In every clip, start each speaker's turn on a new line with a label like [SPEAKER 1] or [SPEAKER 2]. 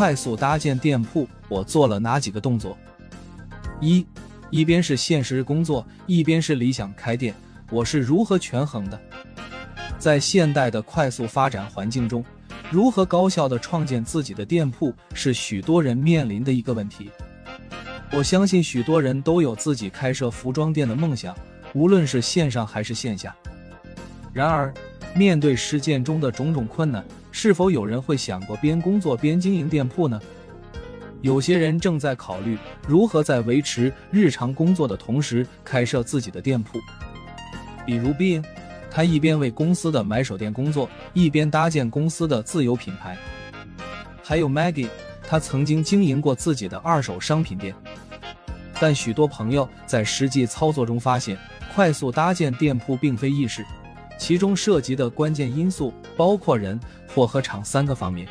[SPEAKER 1] 快速搭建店铺，我做了哪几个动作？一，一边是现实工作，一边是理想开店，我是如何权衡的？在现代的快速发展环境中，如何高效的创建自己的店铺，是许多人面临的一个问题。我相信许多人都有自己开设服装店的梦想，无论是线上还是线下。然而，面对实践中的种种困难，是否有人会想过边工作边经营店铺呢？有些人正在考虑如何在维持日常工作的同时开设自己的店铺。比如 Bin，他一边为公司的买手店工作，一边搭建公司的自有品牌。还有 Maggie，他曾经经营过自己的二手商品店。但许多朋友在实际操作中发现，快速搭建店铺并非易事。其中涉及的关键因素包括人、货和场三个方面。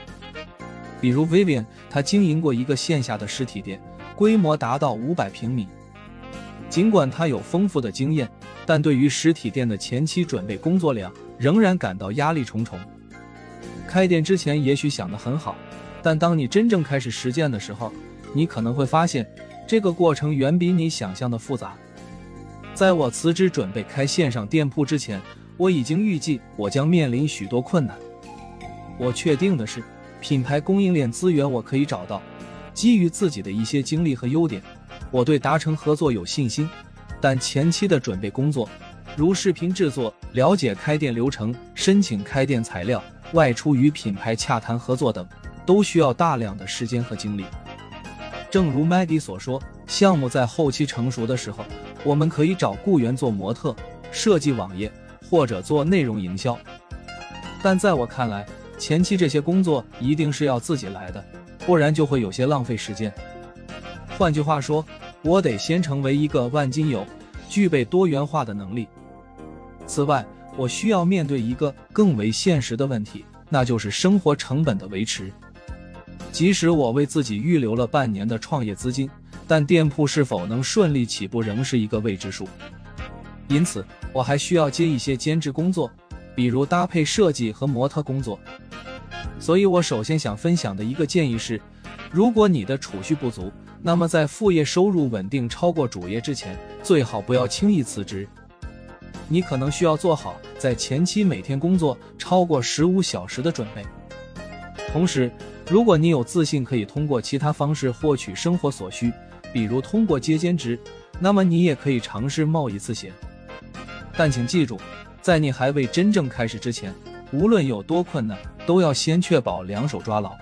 [SPEAKER 1] 比如 Vivian，他经营过一个线下的实体店，规模达到五百平米。尽管他有丰富的经验，但对于实体店的前期准备工作量，仍然感到压力重重。开店之前也许想得很好，但当你真正开始实践的时候，你可能会发现，这个过程远比你想象的复杂。在我辞职准备开线上店铺之前，我已经预计我将面临许多困难。我确定的是，品牌供应链资源我可以找到。基于自己的一些经历和优点，我对达成合作有信心。但前期的准备工作，如视频制作、了解开店流程、申请开店材料、外出与品牌洽谈合作等，都需要大量的时间和精力。正如 Maggie 所说，项目在后期成熟的时候，我们可以找雇员做模特、设计网页。或者做内容营销，但在我看来，前期这些工作一定是要自己来的，不然就会有些浪费时间。换句话说，我得先成为一个万金油，具备多元化的能力。此外，我需要面对一个更为现实的问题，那就是生活成本的维持。即使我为自己预留了半年的创业资金，但店铺是否能顺利起步仍是一个未知数。因此，我还需要接一些兼职工作，比如搭配设计和模特工作。所以，我首先想分享的一个建议是：如果你的储蓄不足，那么在副业收入稳定超过主业之前，最好不要轻易辞职。你可能需要做好在前期每天工作超过十五小时的准备。同时，如果你有自信可以通过其他方式获取生活所需，比如通过接兼职，那么你也可以尝试冒一次险。但请记住，在你还未真正开始之前，无论有多困难，都要先确保两手抓牢。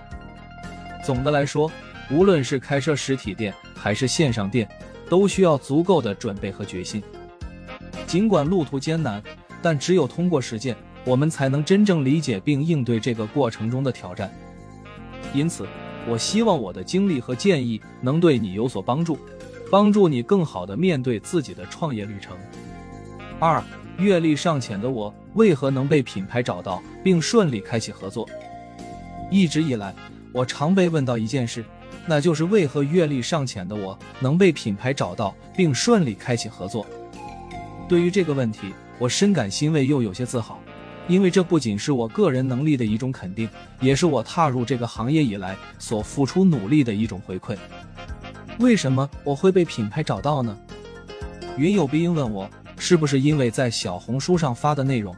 [SPEAKER 1] 总的来说，无论是开设实体店还是线上店，都需要足够的准备和决心。尽管路途艰难，但只有通过实践，我们才能真正理解并应对这个过程中的挑战。因此，我希望我的经历和建议能对你有所帮助，帮助你更好地面对自己的创业旅程。二，阅历尚浅的我为何能被品牌找到并顺利开启合作？一直以来，我常被问到一件事，那就是为何阅历尚浅的我能被品牌找到并顺利开启合作？对于这个问题，我深感欣慰又有些自豪，因为这不仅是我个人能力的一种肯定，也是我踏入这个行业以来所付出努力的一种回馈。为什么我会被品牌找到呢？云有必应问我。是不是因为在小红书上发的内容？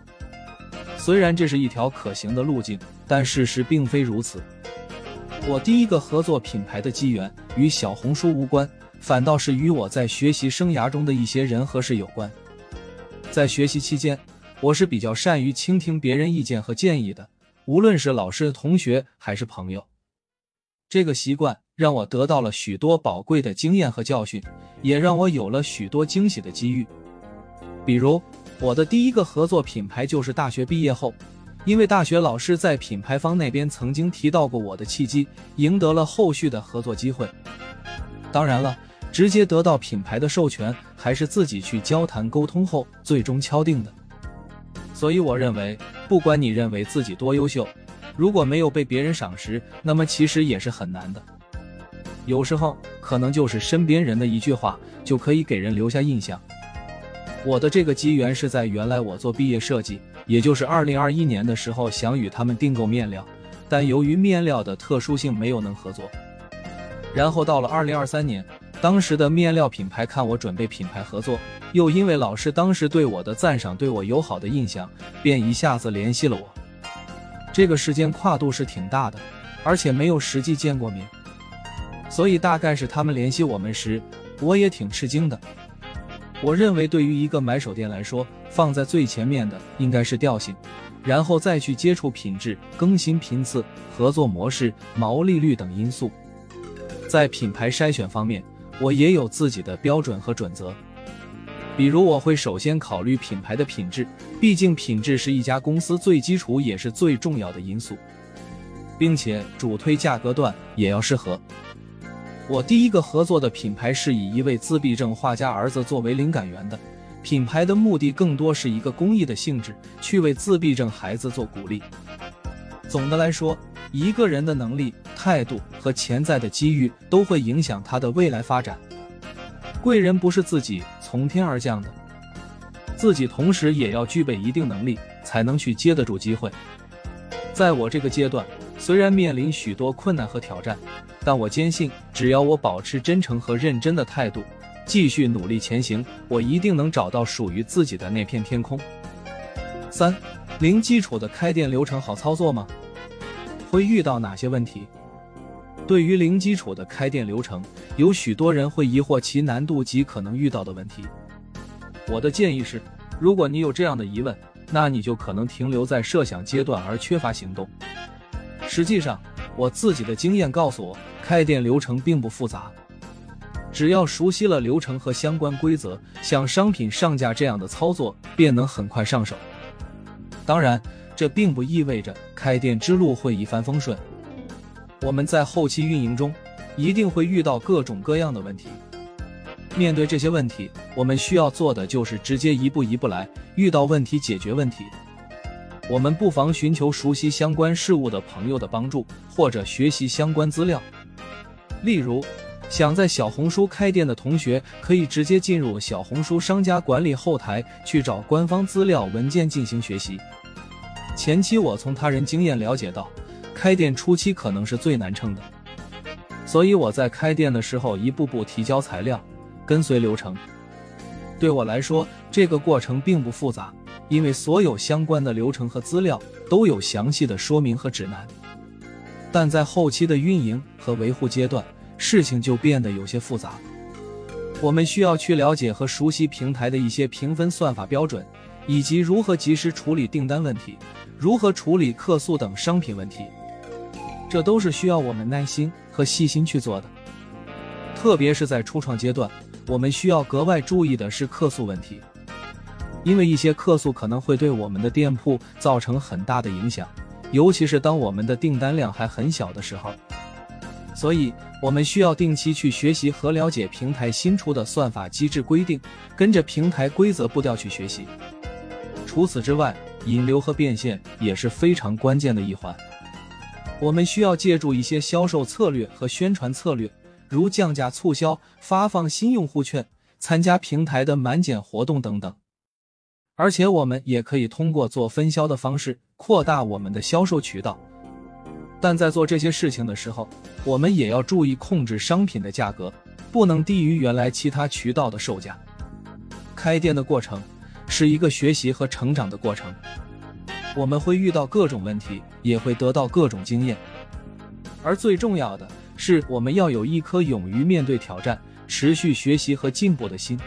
[SPEAKER 1] 虽然这是一条可行的路径，但事实并非如此。我第一个合作品牌的机缘与小红书无关，反倒是与我在学习生涯中的一些人和事有关。在学习期间，我是比较善于倾听别人意见和建议的，无论是老师、同学还是朋友。这个习惯让我得到了许多宝贵的经验和教训，也让我有了许多惊喜的机遇。比如，我的第一个合作品牌就是大学毕业后，因为大学老师在品牌方那边曾经提到过我的契机，赢得了后续的合作机会。当然了，直接得到品牌的授权，还是自己去交谈沟通后最终敲定的。所以，我认为，不管你认为自己多优秀，如果没有被别人赏识，那么其实也是很难的。有时候，可能就是身边人的一句话，就可以给人留下印象。我的这个机缘是在原来我做毕业设计，也就是二零二一年的时候，想与他们订购面料，但由于面料的特殊性，没有能合作。然后到了二零二三年，当时的面料品牌看我准备品牌合作，又因为老师当时对我的赞赏，对我友好的印象，便一下子联系了我。这个时间跨度是挺大的，而且没有实际见过面，所以大概是他们联系我们时，我也挺吃惊的。我认为，对于一个买手店来说，放在最前面的应该是调性，然后再去接触品质、更新频次、合作模式、毛利率等因素。在品牌筛选方面，我也有自己的标准和准则。比如，我会首先考虑品牌的品质，毕竟品质是一家公司最基础也是最重要的因素，并且主推价格段也要适合。我第一个合作的品牌是以一位自闭症画家儿子作为灵感源的，品牌的目的更多是一个公益的性质，去为自闭症孩子做鼓励。总的来说。一个人的能力、态度和潜在的机遇都会影响他的未来发展。贵人不是自己从天而降的，自己同时也要具备一定能力，才能去接得住机会。在我这个阶段，虽然面临许多困难和挑战，但我坚信，只要我保持真诚和认真的态度，继续努力前行，我一定能找到属于自己的那片天空。三，零基础的开店流程好操作吗？会遇到哪些问题？对于零基础的开店流程，有许多人会疑惑其难度及可能遇到的问题。我的建议是，如果你有这样的疑问，那你就可能停留在设想阶段而缺乏行动。实际上，我自己的经验告诉我，开店流程并不复杂，只要熟悉了流程和相关规则，像商品上架这样的操作便能很快上手。当然。这并不意味着开店之路会一帆风顺，我们在后期运营中一定会遇到各种各样的问题。面对这些问题，我们需要做的就是直接一步一步来，遇到问题解决问题。我们不妨寻求熟悉相关事务的朋友的帮助，或者学习相关资料。例如，想在小红书开店的同学，可以直接进入小红书商家管理后台去找官方资料文件进行学习。前期我从他人经验了解到，开店初期可能是最难撑的，所以我在开店的时候一步步提交材料，跟随流程。对我来说，这个过程并不复杂，因为所有相关的流程和资料都有详细的说明和指南。但在后期的运营和维护阶段，事情就变得有些复杂。我们需要去了解和熟悉平台的一些评分算法标准，以及如何及时处理订单问题。如何处理客诉等商品问题，这都是需要我们耐心和细心去做的。特别是在初创阶段，我们需要格外注意的是客诉问题，因为一些客诉可能会对我们的店铺造成很大的影响，尤其是当我们的订单量还很小的时候。所以，我们需要定期去学习和了解平台新出的算法机制规定，跟着平台规则步调去学习。除此之外，引流和变现也是非常关键的一环。我们需要借助一些销售策略和宣传策略，如降价促销、发放新用户券、参加平台的满减活动等等。而且，我们也可以通过做分销的方式扩大我们的销售渠道。但在做这些事情的时候，我们也要注意控制商品的价格，不能低于原来其他渠道的售价。开店的过程。是一个学习和成长的过程，我们会遇到各种问题，也会得到各种经验，而最重要的是，我们要有一颗勇于面对挑战、持续学习和进步的心。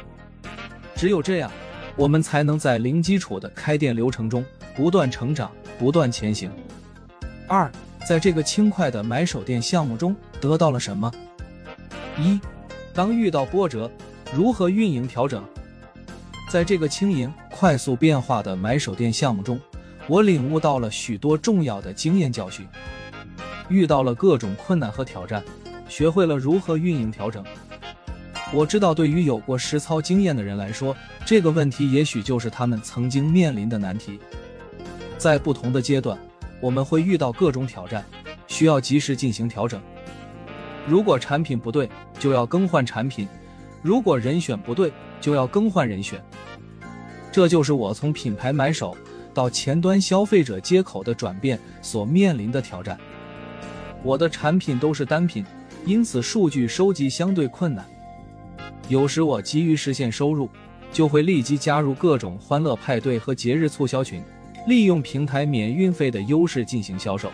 [SPEAKER 1] 只有这样，我们才能在零基础的开店流程中不断成长、不断前行。二，在这个轻快的买手店项目中得到了什么？一，当遇到波折，如何运营调整？在这个轻盈、快速变化的买手店项目中，我领悟到了许多重要的经验教训，遇到了各种困难和挑战，学会了如何运营调整。我知道，对于有过实操经验的人来说，这个问题也许就是他们曾经面临的难题。在不同的阶段，我们会遇到各种挑战，需要及时进行调整。如果产品不对，就要更换产品；如果人选不对，就要更换人选。这就是我从品牌买手到前端消费者接口的转变所面临的挑战。我的产品都是单品，因此数据收集相对困难。有时我急于实现收入，就会立即加入各种欢乐派对和节日促销群，利用平台免运费的优势进行销售。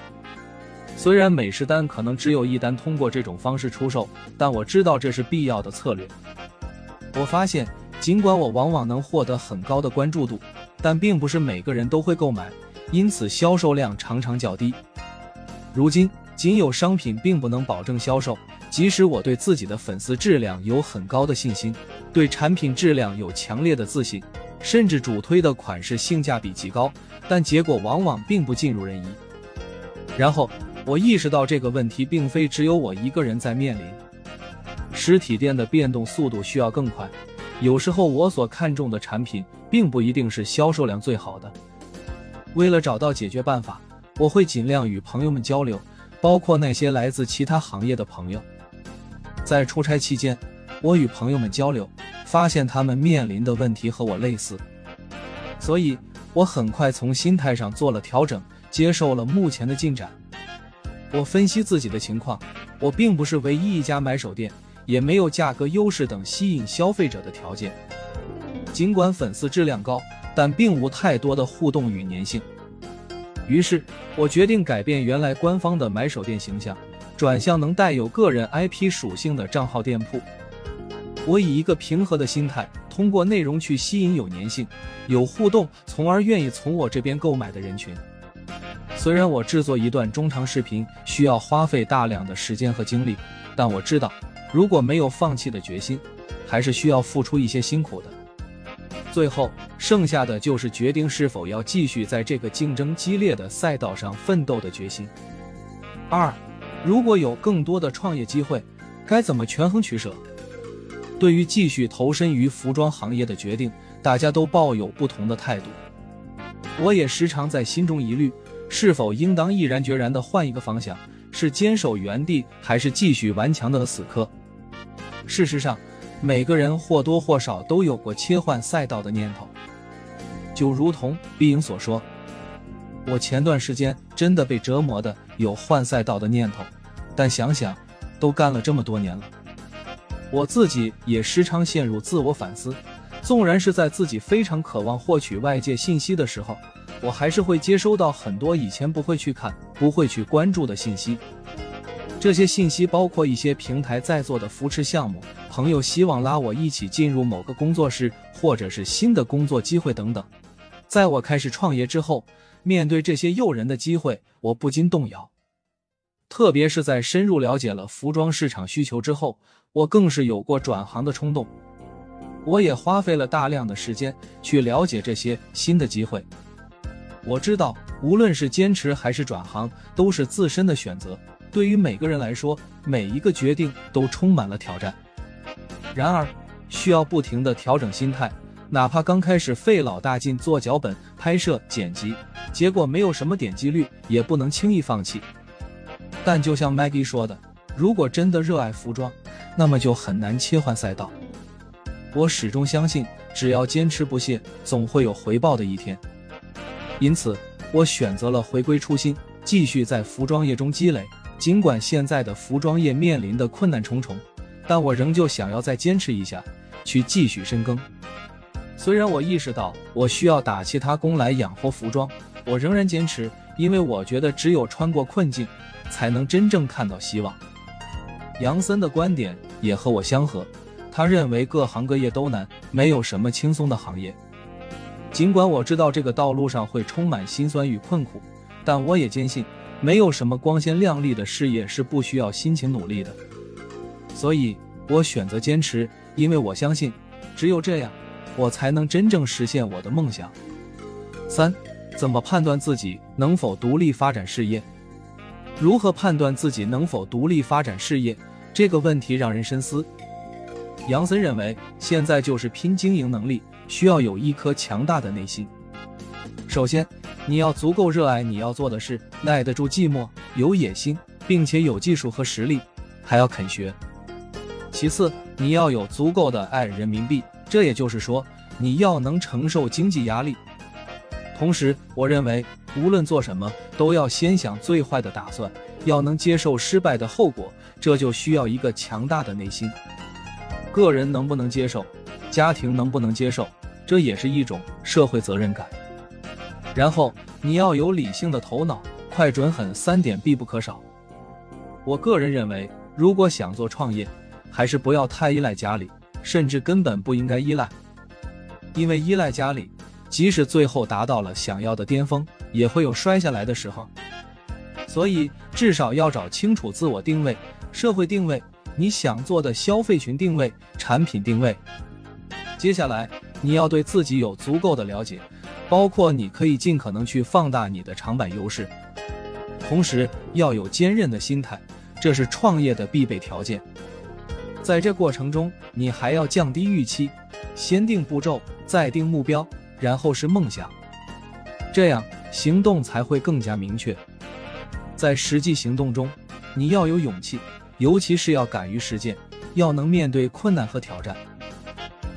[SPEAKER 1] 虽然每十单可能只有一单通过这种方式出售，但我知道这是必要的策略。我发现，尽管我往往能获得很高的关注度，但并不是每个人都会购买，因此销售量常常较低。如今，仅有商品并不能保证销售。即使我对自己的粉丝质量有很高的信心，对产品质量有强烈的自信，甚至主推的款式性价比极高，但结果往往并不尽如人意。然后我意识到这个问题并非只有我一个人在面临。实体店的变动速度需要更快，有时候我所看重的产品并不一定是销售量最好的。为了找到解决办法，我会尽量与朋友们交流，包括那些来自其他行业的朋友。在出差期间，我与朋友们交流，发现他们面临的问题和我类似，所以我很快从心态上做了调整，接受了目前的进展。我分析自己的情况，我并不是唯一一家买手店，也没有价格优势等吸引消费者的条件。尽管粉丝质量高，但并无太多的互动与粘性。于是，我决定改变原来官方的买手店形象。转向能带有个人 IP 属性的账号店铺。我以一个平和的心态，通过内容去吸引有粘性、有互动，从而愿意从我这边购买的人群。虽然我制作一段中长视频需要花费大量的时间和精力，但我知道，如果没有放弃的决心，还是需要付出一些辛苦的。最后，剩下的就是决定是否要继续在这个竞争激烈的赛道上奋斗的决心。二。如果有更多的创业机会，该怎么权衡取舍？对于继续投身于服装行业的决定，大家都抱有不同的态度。我也时常在心中疑虑，是否应当毅然决然地换一个方向，是坚守原地，还是继续顽强的死磕？事实上，每个人或多或少都有过切换赛道的念头。就如同毕颖所说。我前段时间真的被折磨的有换赛道的念头，但想想，都干了这么多年了，我自己也时常陷入自我反思。纵然是在自己非常渴望获取外界信息的时候，我还是会接收到很多以前不会去看、不会去关注的信息。这些信息包括一些平台在做的扶持项目，朋友希望拉我一起进入某个工作室，或者是新的工作机会等等。在我开始创业之后。面对这些诱人的机会，我不禁动摇。特别是在深入了解了服装市场需求之后，我更是有过转行的冲动。我也花费了大量的时间去了解这些新的机会。我知道，无论是坚持还是转行，都是自身的选择。对于每个人来说，每一个决定都充满了挑战。然而，需要不停的调整心态。哪怕刚开始费老大劲做脚本、拍摄、剪辑，结果没有什么点击率，也不能轻易放弃。但就像 Maggie 说的，如果真的热爱服装，那么就很难切换赛道。我始终相信，只要坚持不懈，总会有回报的一天。因此，我选择了回归初心，继续在服装业中积累。尽管现在的服装业面临的困难重重，但我仍旧想要再坚持一下，去继续深耕。虽然我意识到我需要打其他工来养活服装，我仍然坚持，因为我觉得只有穿过困境，才能真正看到希望。杨森的观点也和我相合，他认为各行各业都难，没有什么轻松的行业。尽管我知道这个道路上会充满辛酸与困苦，但我也坚信，没有什么光鲜亮丽的事业是不需要辛勤努力的。所以，我选择坚持，因为我相信，只有这样。我才能真正实现我的梦想。三，怎么判断自己能否独立发展事业？如何判断自己能否独立发展事业？这个问题让人深思。杨森认为，现在就是拼经营能力，需要有一颗强大的内心。首先，你要足够热爱你要做的事，耐得住寂寞，有野心，并且有技术和实力，还要肯学。其次，你要有足够的爱人民币。这也就是说，你要能承受经济压力。同时，我认为无论做什么，都要先想最坏的打算，要能接受失败的后果，这就需要一个强大的内心。个人能不能接受，家庭能不能接受，这也是一种社会责任感。然后你要有理性的头脑，快、准、狠三点必不可少。我个人认为，如果想做创业，还是不要太依赖家里，甚至根本不应该依赖，因为依赖家里，即使最后达到了想要的巅峰，也会有摔下来的时候。所以至少要找清楚自我定位、社会定位、你想做的消费群定位、产品定位。接下来你要对自己有足够的了解，包括你可以尽可能去放大你的长板优势，同时要有坚韧的心态，这是创业的必备条件。在这过程中，你还要降低预期，先定步骤，再定目标，然后是梦想，这样行动才会更加明确。在实际行动中，你要有勇气，尤其是要敢于实践，要能面对困难和挑战，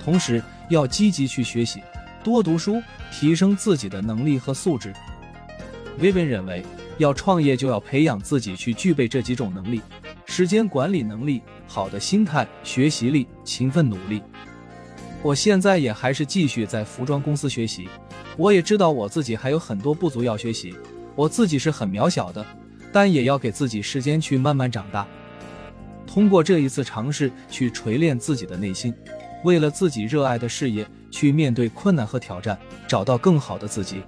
[SPEAKER 1] 同时要积极去学习，多读书，提升自己的能力和素质。Vivian 认为，要创业就要培养自己去具备这几种能力：时间管理能力、好的心态、学习力、勤奋努力。我现在也还是继续在服装公司学习，我也知道我自己还有很多不足要学习，我自己是很渺小的。但也要给自己时间去慢慢长大，通过这一次尝试去锤炼自己的内心，为了自己热爱的事业去面对困难和挑战，找到更好的自己。